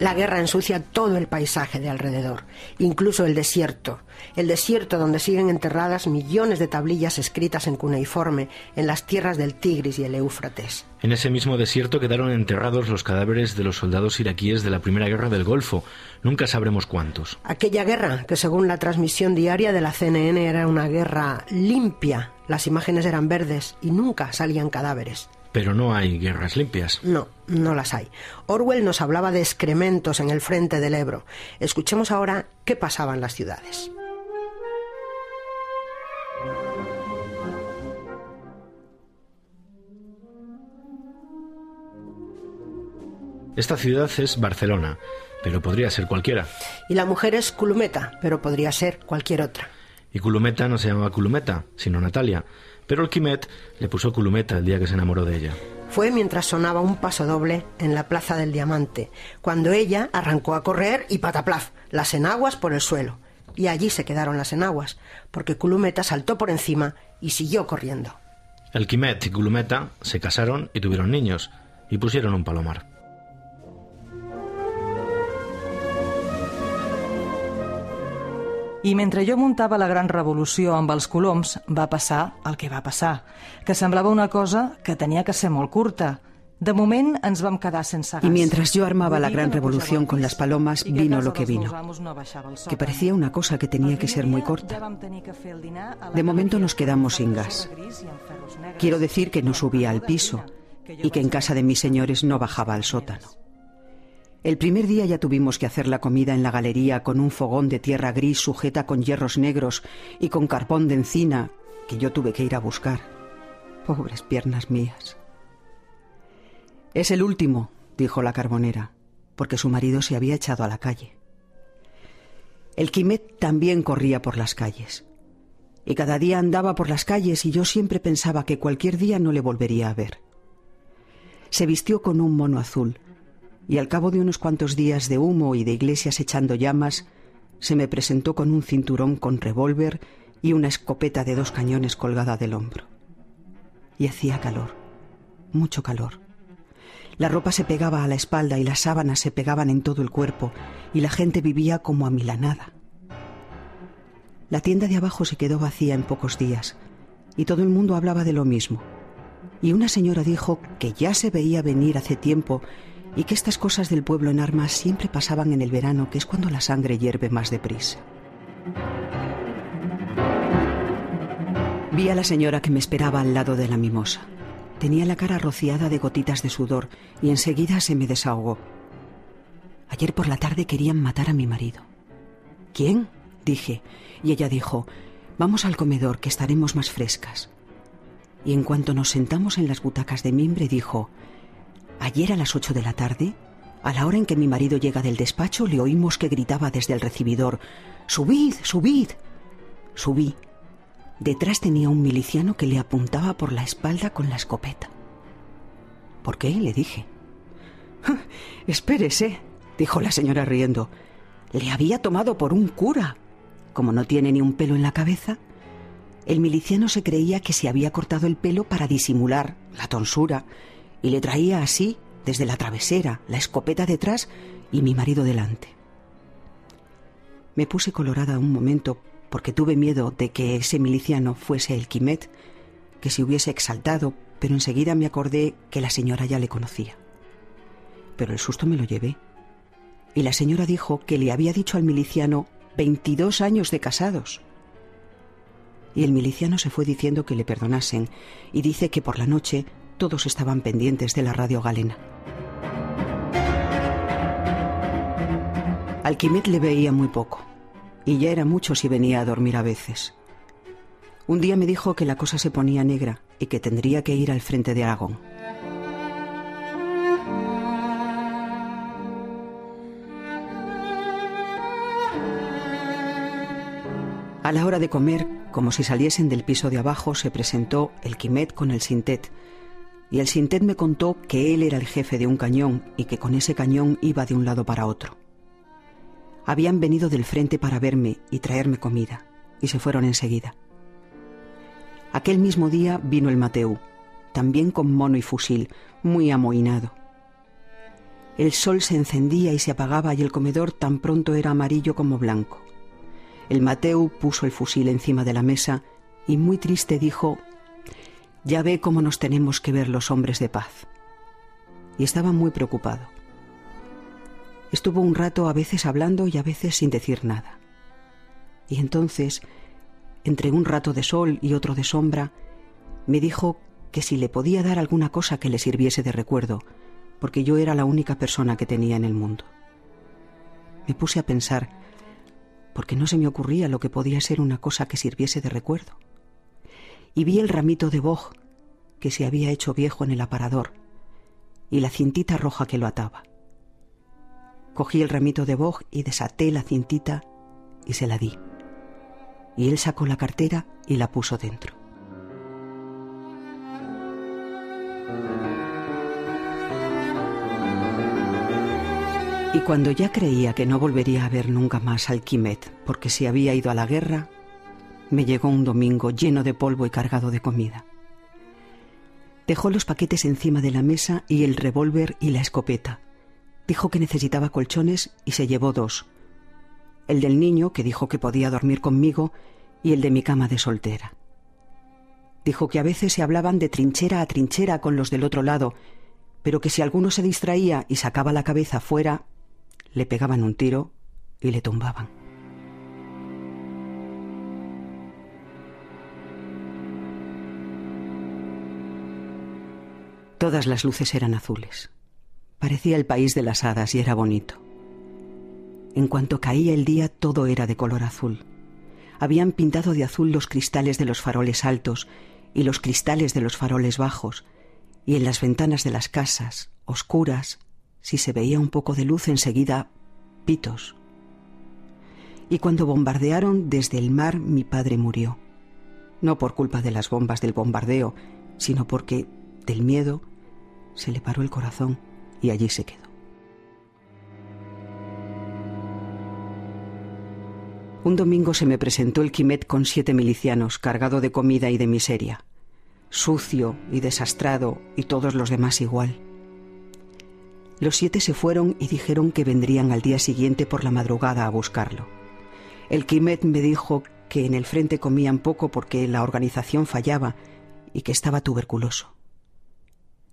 [SPEAKER 3] La guerra ensucia todo el paisaje de alrededor, incluso el desierto, el desierto donde siguen enterradas millones de tablillas escritas en cuneiforme en las tierras del Tigris y el Éufrates.
[SPEAKER 6] En ese mismo desierto quedaron enterrados los cadáveres de los soldados iraquíes de la Primera Guerra del Golfo. Nunca sabremos cuántos.
[SPEAKER 3] Aquella guerra, que según la transmisión diaria de la CNN era una guerra limpia, las imágenes eran verdes y nunca salían cadáveres.
[SPEAKER 6] Pero no hay guerras limpias.
[SPEAKER 3] No, no las hay. Orwell nos hablaba de excrementos en el frente del Ebro. Escuchemos ahora qué pasaba en las ciudades.
[SPEAKER 6] Esta ciudad es Barcelona, pero podría ser cualquiera.
[SPEAKER 3] Y la mujer es Culumeta, pero podría ser cualquier otra.
[SPEAKER 6] Y Culumeta no se llamaba Culumeta, sino Natalia. Pero el Quimet le puso culumeta el día que se enamoró de ella.
[SPEAKER 3] Fue mientras sonaba un paso doble en la Plaza del Diamante, cuando ella arrancó a correr y pataplaf, las enaguas por el suelo. Y allí se quedaron las enaguas, porque Culumeta saltó por encima y siguió corriendo.
[SPEAKER 6] El Quimet y Culumeta se casaron y tuvieron niños, y pusieron un palomar.
[SPEAKER 15] I mentre jo muntava la gran revolució amb els coloms, va passar el que va passar, que semblava una cosa que tenia que ser molt curta. De moment ens vam quedar sense gas.
[SPEAKER 16] Y mientras yo armaba la gran revolución con las palomas, vino lo que vino, que parecía una cosa que tenía que ser muy corta. De momento nos quedamos sin gas. Quiero decir que no subía al piso y que en casa de mis señores no bajaba al sótano. El primer día ya tuvimos que hacer la comida en la galería con un fogón de tierra gris sujeta con hierros negros y con carbón de encina que yo tuve que ir a buscar. Pobres piernas mías. Es el último, dijo la carbonera, porque su marido se había echado a la calle. El Quimet también corría por las calles. Y cada día andaba por las calles y yo siempre pensaba que cualquier día no le volvería a ver. Se vistió con un mono azul y al cabo de unos cuantos días de humo y de iglesias echando llamas, se me presentó con un cinturón con revólver y una escopeta de dos cañones colgada del hombro. Y hacía calor, mucho calor. La ropa se pegaba a la espalda y las sábanas se pegaban en todo el cuerpo y la gente vivía como amilanada. La tienda de abajo se quedó vacía en pocos días y todo el mundo hablaba de lo mismo. Y una señora dijo que ya se veía venir hace tiempo y que estas cosas del pueblo en armas siempre pasaban en el verano, que es cuando la sangre hierve más deprisa. Vi a la señora que me esperaba al lado de la mimosa. Tenía la cara rociada de gotitas de sudor y enseguida se me desahogó. Ayer por la tarde querían matar a mi marido. ¿Quién? dije, y ella dijo, vamos al comedor, que estaremos más frescas. Y en cuanto nos sentamos en las butacas de mimbre, dijo, Ayer a las ocho de la tarde, a la hora en que mi marido llega del despacho, le oímos que gritaba desde el recibidor Subid, subid. Subí. Detrás tenía un miliciano que le apuntaba por la espalda con la escopeta. ¿Por qué? le dije. Espérese, dijo la señora riendo. Le había tomado por un cura. Como no tiene ni un pelo en la cabeza, el miliciano se creía que se había cortado el pelo para disimular la tonsura y le traía así, desde la travesera, la escopeta detrás y mi marido delante. Me puse colorada un momento porque tuve miedo de que ese miliciano fuese el Quimet, que se hubiese exaltado, pero enseguida me acordé que la señora ya le conocía. Pero el susto me lo llevé. Y la señora dijo que le había dicho al miliciano 22 años de casados. Y el miliciano se fue diciendo que le perdonasen y dice que por la noche todos estaban pendientes de la radio galena. Al Quimet le veía muy poco. y ya era mucho si venía a dormir a veces. Un día me dijo que la cosa se ponía negra y que tendría que ir al frente de Aragón. A la hora de comer, como si saliesen del piso de abajo, se presentó el Quimet con el Sintet, y el Sintet me contó que él era el jefe de un cañón y que con ese cañón iba de un lado para otro. Habían venido del frente para verme y traerme comida, y se fueron enseguida. Aquel mismo día vino el Mateu, también con mono y fusil, muy amohinado. El sol se encendía y se apagaba y el comedor tan pronto era amarillo como blanco. El Mateu puso el fusil encima de la mesa y muy triste dijo, Ya ve cómo nos tenemos que ver los hombres de paz. Y estaba muy preocupado. Estuvo un rato a veces hablando y a veces sin decir nada. Y entonces, entre un rato de sol y otro de sombra, me dijo que si le podía dar alguna cosa que le sirviese de recuerdo, porque yo era la única persona que tenía en el mundo. Me puse a pensar, porque no se me ocurría lo que podía ser una cosa que sirviese de recuerdo. Y vi el ramito de boj que se había hecho viejo en el aparador y la cintita roja que lo ataba. Cogí el ramito de boj y desaté la cintita y se la di. Y él sacó la cartera y la puso dentro. Y cuando ya creía que no volvería a ver nunca más al Quimet porque se había ido a la guerra, me llegó un domingo lleno de polvo y cargado de comida. Dejó los paquetes encima de la mesa y el revólver y la escopeta, Dijo que necesitaba colchones y se llevó dos. El del niño, que dijo que podía dormir conmigo, y el de mi cama de soltera. Dijo que a veces se hablaban de trinchera a trinchera con los del otro lado, pero que si alguno se distraía y sacaba la cabeza fuera, le pegaban un tiro y le tumbaban. Todas las luces eran azules. Parecía el país de las hadas y era bonito. En cuanto caía el día todo era de color azul. Habían pintado de azul los cristales de los faroles altos y los cristales de los faroles bajos, y en las ventanas de las casas, oscuras, si se veía un poco de luz enseguida, pitos. Y cuando bombardearon desde el mar mi padre murió. No por culpa de las bombas del bombardeo, sino porque, del miedo, se le paró el corazón y allí se quedó. Un domingo se me presentó el Quimet con siete milicianos, cargado de comida y de miseria, sucio y desastrado, y todos los demás igual. Los siete se fueron y dijeron que vendrían al día siguiente por la madrugada a buscarlo. El Quimet me dijo que en el frente comían poco porque la organización fallaba y que estaba tuberculoso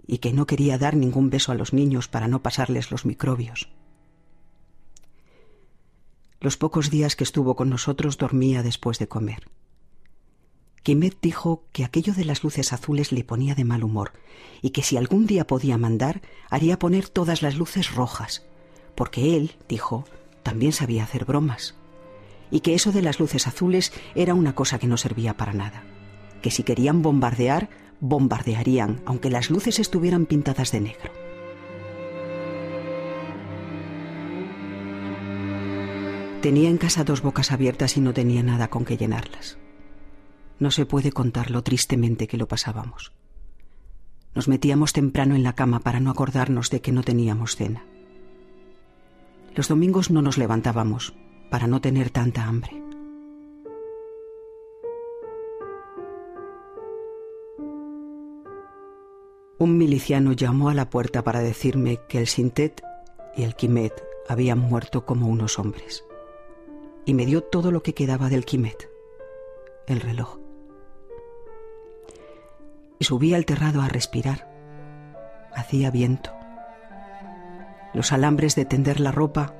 [SPEAKER 16] y que no quería dar ningún beso a los niños para no pasarles los microbios. Los pocos días que estuvo con nosotros dormía después de comer. Quimet dijo que aquello de las luces azules le ponía de mal humor y que si algún día podía mandar, haría poner todas las luces rojas, porque él, dijo, también sabía hacer bromas, y que eso de las luces azules era una cosa que no servía para nada, que si querían bombardear, bombardearían aunque las luces estuvieran pintadas de negro. Tenía en casa dos bocas abiertas y no tenía nada con que llenarlas. No se puede contar lo tristemente que lo pasábamos. Nos metíamos temprano en la cama para no acordarnos de que no teníamos cena. Los domingos no nos levantábamos para no tener tanta hambre. Un miliciano llamó a la puerta para decirme que el Sintet y el Quimet habían muerto como unos hombres. Y me dio todo lo que quedaba del Quimet, el reloj. Y subí al terrado a respirar. Hacía viento. Los alambres de tender la ropa,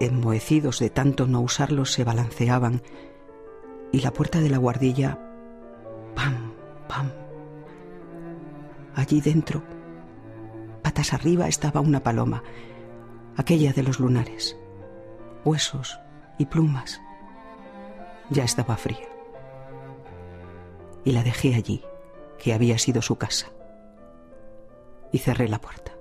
[SPEAKER 16] enmohecidos de tanto no usarlos, se balanceaban y la puerta de la guardilla, pam, pam, Allí dentro, patas arriba, estaba una paloma, aquella de los lunares. Huesos y plumas, ya estaba fría. Y la dejé allí, que había sido su casa. Y cerré la puerta.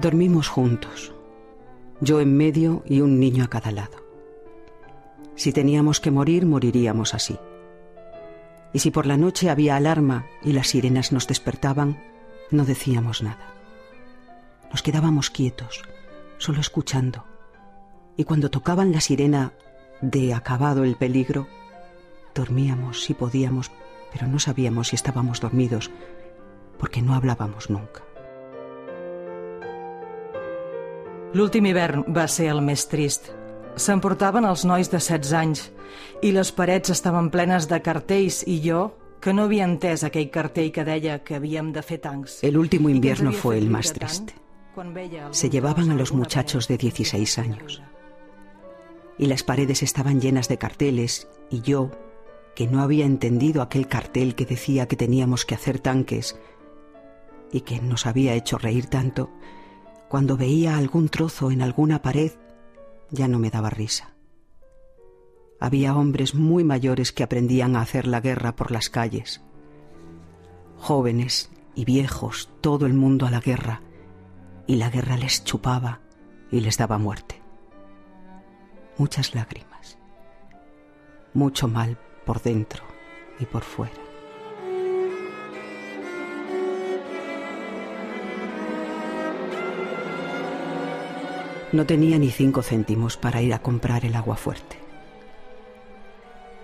[SPEAKER 16] Dormimos juntos, yo en medio y un niño a cada lado. Si teníamos que morir, moriríamos así. Y si por la noche había alarma y las sirenas nos despertaban, no decíamos nada. Nos quedábamos quietos, solo escuchando. Y cuando tocaban la sirena de acabado el peligro, dormíamos si podíamos, pero no sabíamos si estábamos dormidos, porque no hablábamos nunca.
[SPEAKER 15] L'últim hivern va ser el més trist. S'emportaven els nois de 16 anys i les parets estaven plenes de cartells i jo, que no havia entès aquell cartell que deia que havíem de fer tancs.
[SPEAKER 16] El último invierno fue el más triste. Se llevaban a los muchachos de 16 años. Y las paredes estaban llenas de carteles y yo, que no había entendido aquel cartel que decía que teníamos que hacer tanques y que nos había hecho reír tanto, cuando veía algún trozo en alguna pared, ya no me daba risa. Había hombres muy mayores que aprendían a hacer la guerra por las calles. Jóvenes y viejos, todo el mundo a la guerra, y la guerra les chupaba y les daba muerte. Muchas lágrimas, mucho mal por dentro y por fuera. No tenía ni cinco céntimos para ir a comprar el agua fuerte.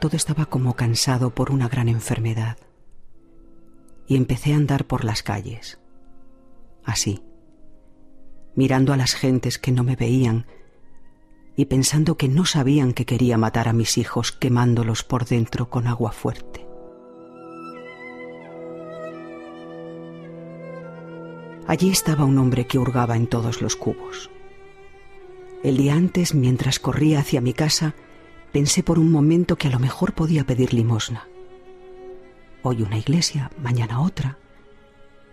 [SPEAKER 16] Todo estaba como cansado por una gran enfermedad. Y empecé a andar por las calles, así, mirando a las gentes que no me veían y pensando que no sabían que quería matar a mis hijos quemándolos por dentro con agua fuerte. Allí estaba un hombre que hurgaba en todos los cubos. El día antes, mientras corría hacia mi casa, pensé por un momento que a lo mejor podía pedir limosna. Hoy una iglesia, mañana otra.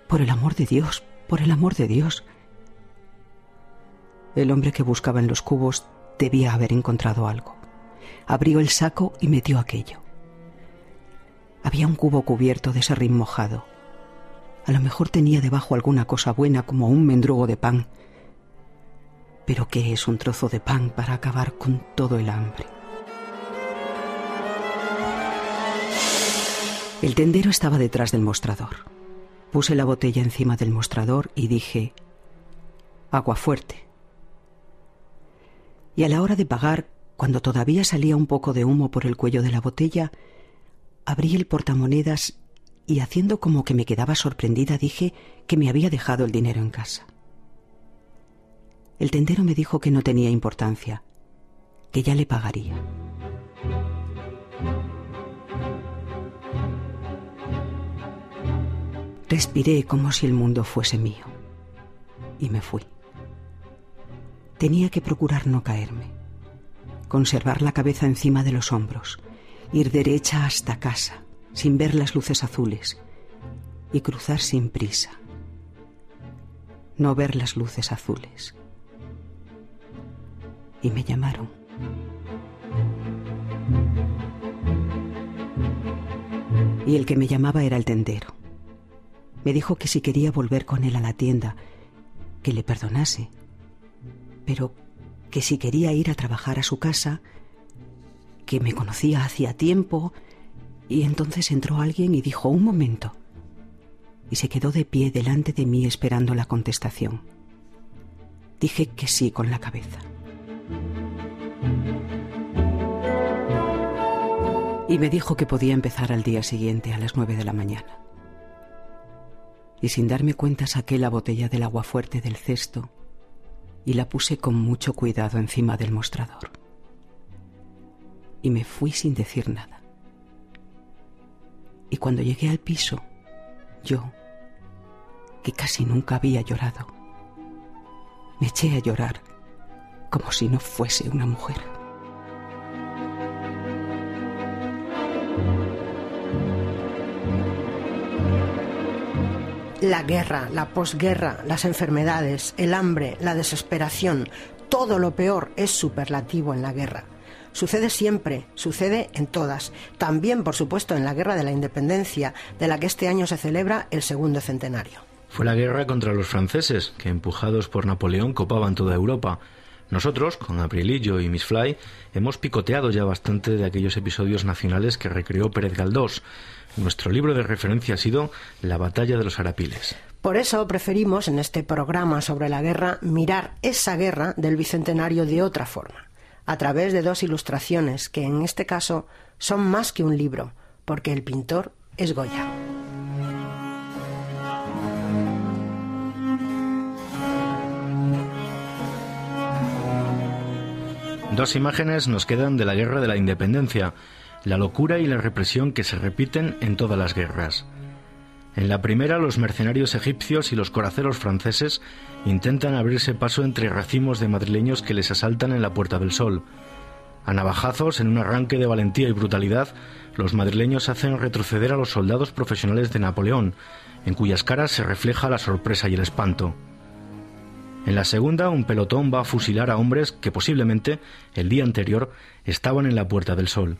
[SPEAKER 16] Por el amor de Dios, por el amor de Dios. El hombre que buscaba en los cubos debía haber encontrado algo. Abrió el saco y metió aquello. Había un cubo cubierto de serrín mojado. A lo mejor tenía debajo alguna cosa buena como un mendrugo de pan pero ¿qué es un trozo de pan para acabar con todo el hambre? El tendero estaba detrás del mostrador. Puse la botella encima del mostrador y dije, agua fuerte. Y a la hora de pagar, cuando todavía salía un poco de humo por el cuello de la botella, abrí el portamonedas y haciendo como que me quedaba sorprendida dije que me había dejado el dinero en casa. El tendero me dijo que no tenía importancia, que ya le pagaría. Respiré como si el mundo fuese mío y me fui. Tenía que procurar no caerme, conservar la cabeza encima de los hombros, ir derecha hasta casa, sin ver las luces azules, y cruzar sin prisa. No ver las luces azules y me llamaron. Y el que me llamaba era el tendero. Me dijo que si quería volver con él a la tienda, que le perdonase, pero que si quería ir a trabajar a su casa, que me conocía hacía tiempo, y entonces entró alguien y dijo un momento, y se quedó de pie delante de mí esperando la contestación. Dije que sí con la cabeza. Y me dijo que podía empezar al día siguiente a las nueve de la mañana. Y sin darme cuenta saqué la botella del agua fuerte del cesto y la puse con mucho cuidado encima del mostrador. Y me fui sin decir nada. Y cuando llegué al piso, yo, que casi nunca había llorado, me eché a llorar como si no fuese una mujer.
[SPEAKER 3] La guerra, la posguerra, las enfermedades, el hambre, la desesperación, todo lo peor es superlativo en la guerra. Sucede siempre, sucede en todas. También, por supuesto, en la Guerra de la Independencia, de la que este año se celebra el segundo centenario.
[SPEAKER 6] Fue la guerra contra los franceses, que empujados por Napoleón copaban toda Europa. Nosotros, con Aprilillo y Miss Fly, hemos picoteado ya bastante de aquellos episodios nacionales que recreó Pérez Galdós. Nuestro libro de referencia ha sido La batalla de los Arapiles.
[SPEAKER 3] Por eso preferimos en este programa sobre la guerra mirar esa guerra del bicentenario de otra forma a través de dos ilustraciones que en este caso son más que un libro, porque el pintor es Goya.
[SPEAKER 6] Dos imágenes nos quedan de la Guerra de la Independencia, la locura y la represión que se repiten en todas las guerras. En la primera, los mercenarios egipcios y los coraceros franceses intentan abrirse paso entre racimos de madrileños que les asaltan en la Puerta del Sol. A navajazos, en un arranque de valentía y brutalidad, los madrileños hacen retroceder a los soldados profesionales de Napoleón, en cuyas caras se refleja la sorpresa y el espanto. En la segunda, un pelotón va a fusilar a hombres que posiblemente, el día anterior, estaban en la Puerta del Sol.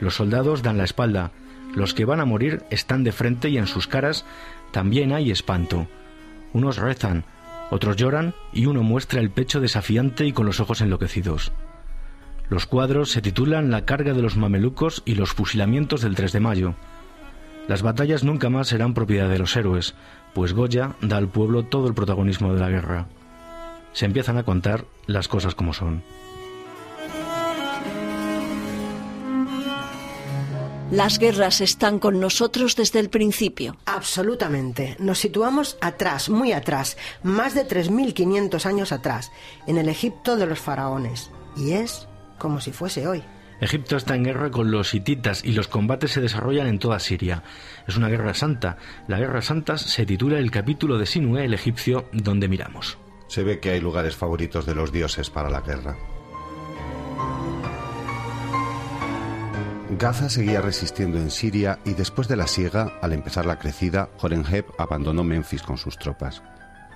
[SPEAKER 6] Los soldados dan la espalda, los que van a morir están de frente y en sus caras también hay espanto. Unos rezan, otros lloran y uno muestra el pecho desafiante y con los ojos enloquecidos. Los cuadros se titulan La carga de los mamelucos y los fusilamientos del 3 de mayo. Las batallas nunca más serán propiedad de los héroes, pues Goya da al pueblo todo el protagonismo de la guerra. Se empiezan a contar las cosas como son.
[SPEAKER 7] Las guerras están con nosotros desde el principio.
[SPEAKER 3] Absolutamente. Nos situamos atrás, muy atrás, más de 3.500 años atrás, en el Egipto de los faraones. Y es como si fuese hoy.
[SPEAKER 6] Egipto está en guerra con los hititas y los combates se desarrollan en toda Siria. Es una guerra santa. La guerra santa se titula el capítulo de Sinué el egipcio donde miramos.
[SPEAKER 17] Se ve que hay lugares favoritos de los dioses para la guerra. Gaza seguía resistiendo en Siria y después de la siega, al empezar la crecida, Horenheb abandonó Memphis con sus tropas.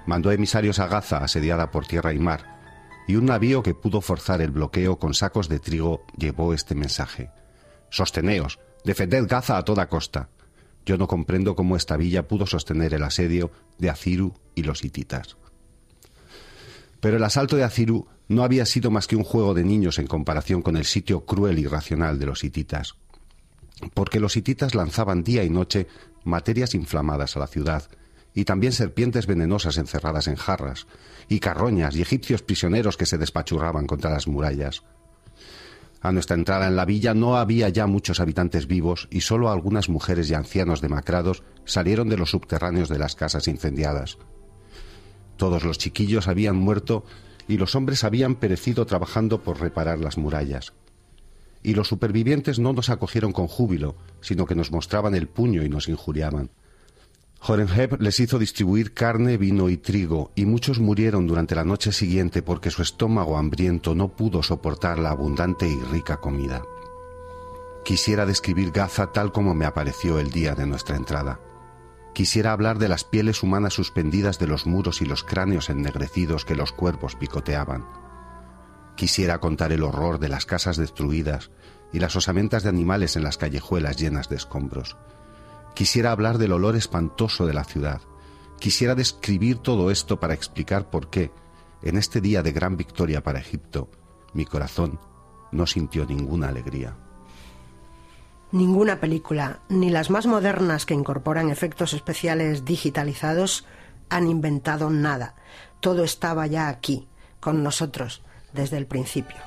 [SPEAKER 17] Mandó emisarios a Gaza, asediada por tierra y mar, y un navío que pudo forzar el bloqueo con sacos de trigo llevó este mensaje. Sosteneos, defended Gaza a toda costa. Yo no comprendo cómo esta villa pudo sostener el asedio de Aziru y los hititas. Pero el asalto de Aziru no había sido más que un juego de niños en comparación con el sitio cruel y racional de los hititas. Porque los hititas lanzaban día y noche materias inflamadas a la ciudad, y también serpientes venenosas encerradas en jarras, y carroñas y egipcios prisioneros que se despachurraban contra las murallas. A nuestra entrada en la villa no había ya muchos habitantes vivos y solo algunas mujeres y ancianos demacrados salieron de los subterráneos de las casas incendiadas. Todos los chiquillos habían muerto y los hombres habían perecido trabajando por reparar las murallas. Y los supervivientes no nos acogieron con júbilo, sino que nos mostraban el puño y nos injuriaban. Horenheb les hizo distribuir carne, vino y trigo, y muchos murieron durante la noche siguiente porque su estómago hambriento no pudo soportar la abundante y rica comida. Quisiera describir Gaza tal como me apareció el día de nuestra entrada. Quisiera hablar de las pieles humanas suspendidas de los muros y los cráneos ennegrecidos que los cuerpos picoteaban. Quisiera contar el horror de las casas destruidas y las osamentas de animales en las callejuelas llenas de escombros. Quisiera hablar del olor espantoso de la ciudad. Quisiera describir todo esto para explicar por qué, en este día de gran victoria para Egipto, mi corazón no sintió ninguna alegría.
[SPEAKER 3] Ninguna película, ni las más modernas que incorporan efectos especiales digitalizados, han inventado nada. Todo estaba ya aquí, con nosotros, desde el principio.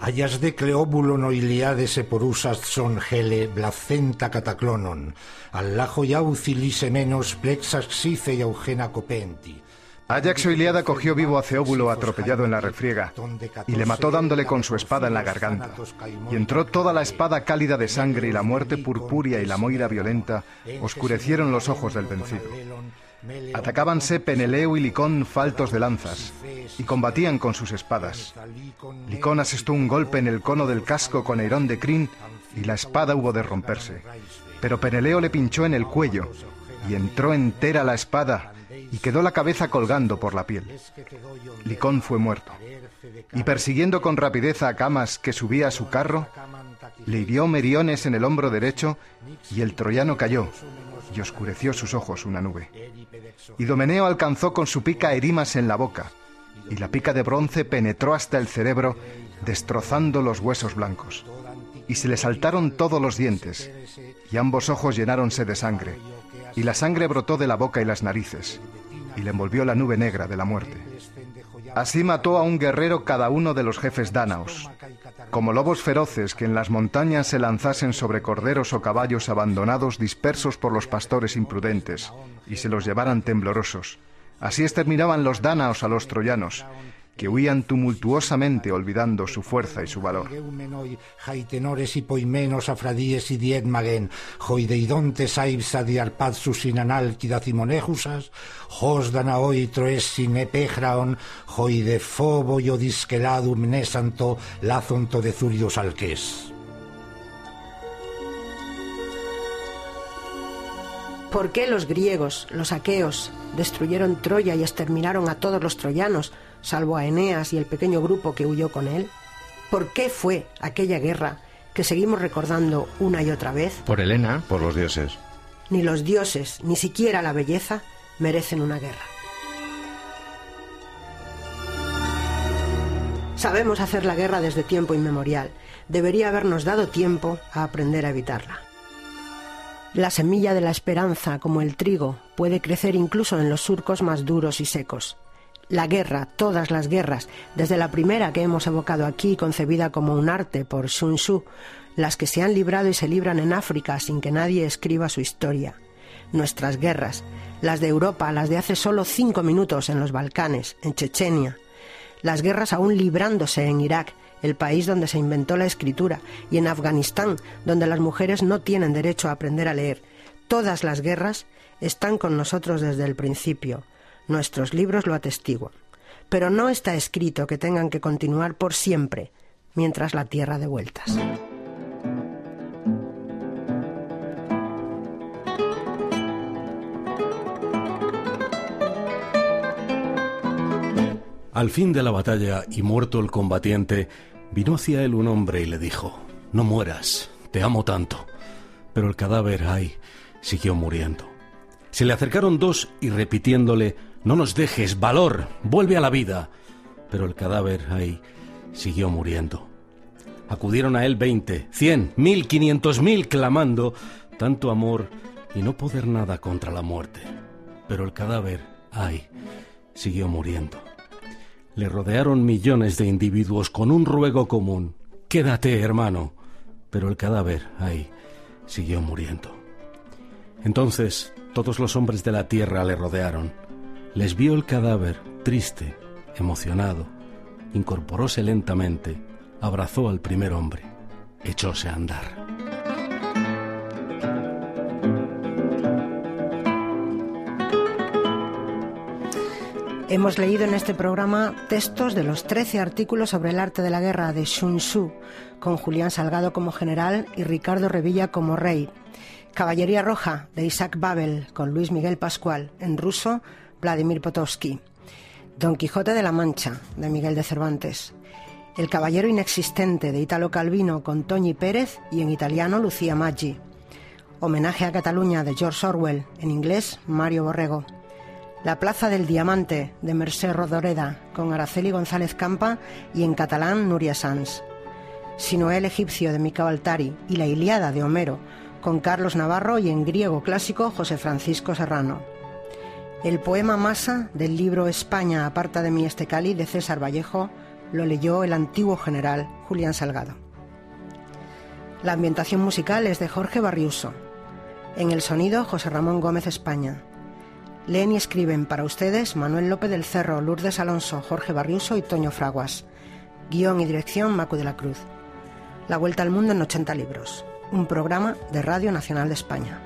[SPEAKER 18] Ayas de Cleóbulo no Iliades eporusas son gele blacenta cataclonon, allajo y menos plexas xice y augena copenti.
[SPEAKER 19] Ajax o Iliada cogió vivo a Ceóbulo atropellado en la refriega y le mató dándole con su espada en la garganta. Y entró toda la espada cálida de sangre y la muerte purpúrea y la moira violenta oscurecieron los ojos del vencido. Atacábanse Peneleo y Licón faltos de lanzas, y combatían con sus espadas. Licón asestó un golpe en el cono del casco con Herón de Crin, y la espada hubo de romperse. Pero Peneleo le pinchó en el cuello, y entró entera la espada, y quedó la cabeza colgando por la piel. Licón fue muerto. Y persiguiendo con rapidez a Camas que subía a su carro, le hirió Meriones en el hombro derecho, y el troyano cayó, y oscureció sus ojos una nube. Y Domeneo alcanzó con su pica Erimas en la boca, y la pica de bronce penetró hasta el cerebro, destrozando los huesos blancos. Y se le saltaron todos los dientes, y ambos ojos llenáronse de sangre, y la sangre brotó de la boca y las narices, y le envolvió la nube negra de la muerte. Así mató a un guerrero cada uno de los jefes dánaos, como lobos feroces que en las montañas se lanzasen sobre corderos o caballos abandonados dispersos por los pastores imprudentes, y se los llevaran temblorosos. Así exterminaban los dánaos a los troyanos, que huían tumultuosamente olvidando su fuerza y su valor.
[SPEAKER 18] Y poimenos afradíes y dietmagen, hoideidontes aibsa diarpatsus inanalquidacimonéjusas, hos danaoi troesin epegraon, hoide fobo iodisqueladum nesanto lazonto de zurios alques.
[SPEAKER 3] ¿Por qué los griegos, los aqueos, destruyeron Troya y exterminaron a todos los troyanos, salvo a Eneas y el pequeño grupo que huyó con él? ¿Por qué fue aquella guerra que seguimos recordando una y otra vez?
[SPEAKER 6] Por Helena.
[SPEAKER 17] Por los dioses.
[SPEAKER 3] Ni los dioses, ni siquiera la belleza, merecen una guerra. Sabemos hacer la guerra desde tiempo inmemorial. Debería habernos dado tiempo a aprender a evitarla. La semilla de la esperanza, como el trigo, puede crecer incluso en los surcos más duros y secos. La guerra, todas las guerras, desde la primera que hemos evocado aquí, concebida como un arte por Sun Tzu, las que se han librado y se libran en África sin que nadie escriba su historia. Nuestras guerras, las de Europa, las de hace solo cinco minutos en los Balcanes, en Chechenia, las guerras aún librándose en Irak, el país donde se inventó la escritura, y en Afganistán, donde las mujeres no tienen derecho a aprender a leer. Todas las guerras están con nosotros desde el principio. Nuestros libros lo atestiguan. Pero no está escrito que tengan que continuar por siempre, mientras la tierra de vueltas.
[SPEAKER 5] Al fin de la batalla y muerto el combatiente, vino hacia él un hombre y le dijo, No mueras, te amo tanto. Pero el cadáver, ay, siguió muriendo. Se le acercaron dos y repitiéndole, No nos dejes, valor, vuelve a la vida. Pero el cadáver, ay, siguió muriendo. Acudieron a él veinte, cien, mil, quinientos mil, clamando, tanto amor y no poder nada contra la muerte. Pero el cadáver, ay, siguió muriendo. Le rodearon millones de individuos con un ruego común. Quédate, hermano. Pero el cadáver, ay, siguió muriendo. Entonces todos los hombres de la tierra le rodearon. Les vio el cadáver, triste, emocionado. Incorporóse lentamente, abrazó al primer hombre, echóse a andar.
[SPEAKER 3] Hemos leído en este programa textos de los 13 artículos sobre el arte de la guerra de Sun Tzu, con Julián Salgado como general y Ricardo Revilla como rey. Caballería Roja de Isaac Babel, con Luis Miguel Pascual, en ruso Vladimir Potosky. Don Quijote de la Mancha, de Miguel de Cervantes. El Caballero Inexistente, de Italo Calvino, con Toñi Pérez y en italiano Lucía Maggi. Homenaje a Cataluña, de George Orwell, en inglés Mario Borrego. La Plaza del Diamante de Mercé Rodoreda con Araceli González Campa y en catalán Nuria Sanz. Sinoel egipcio de Mica Altari y La Iliada de Homero con Carlos Navarro y en griego clásico José Francisco Serrano. El poema Masa del libro España aparta de mí este Cali de César Vallejo lo leyó el antiguo general Julián Salgado. La ambientación musical es de Jorge Barriuso. En el sonido José Ramón Gómez España. Leen y escriben para ustedes Manuel López del Cerro, Lourdes Alonso, Jorge Barriuso y Toño Fraguas. Guión y dirección Macu de la Cruz. La Vuelta al Mundo en 80 libros. Un programa de Radio Nacional de España.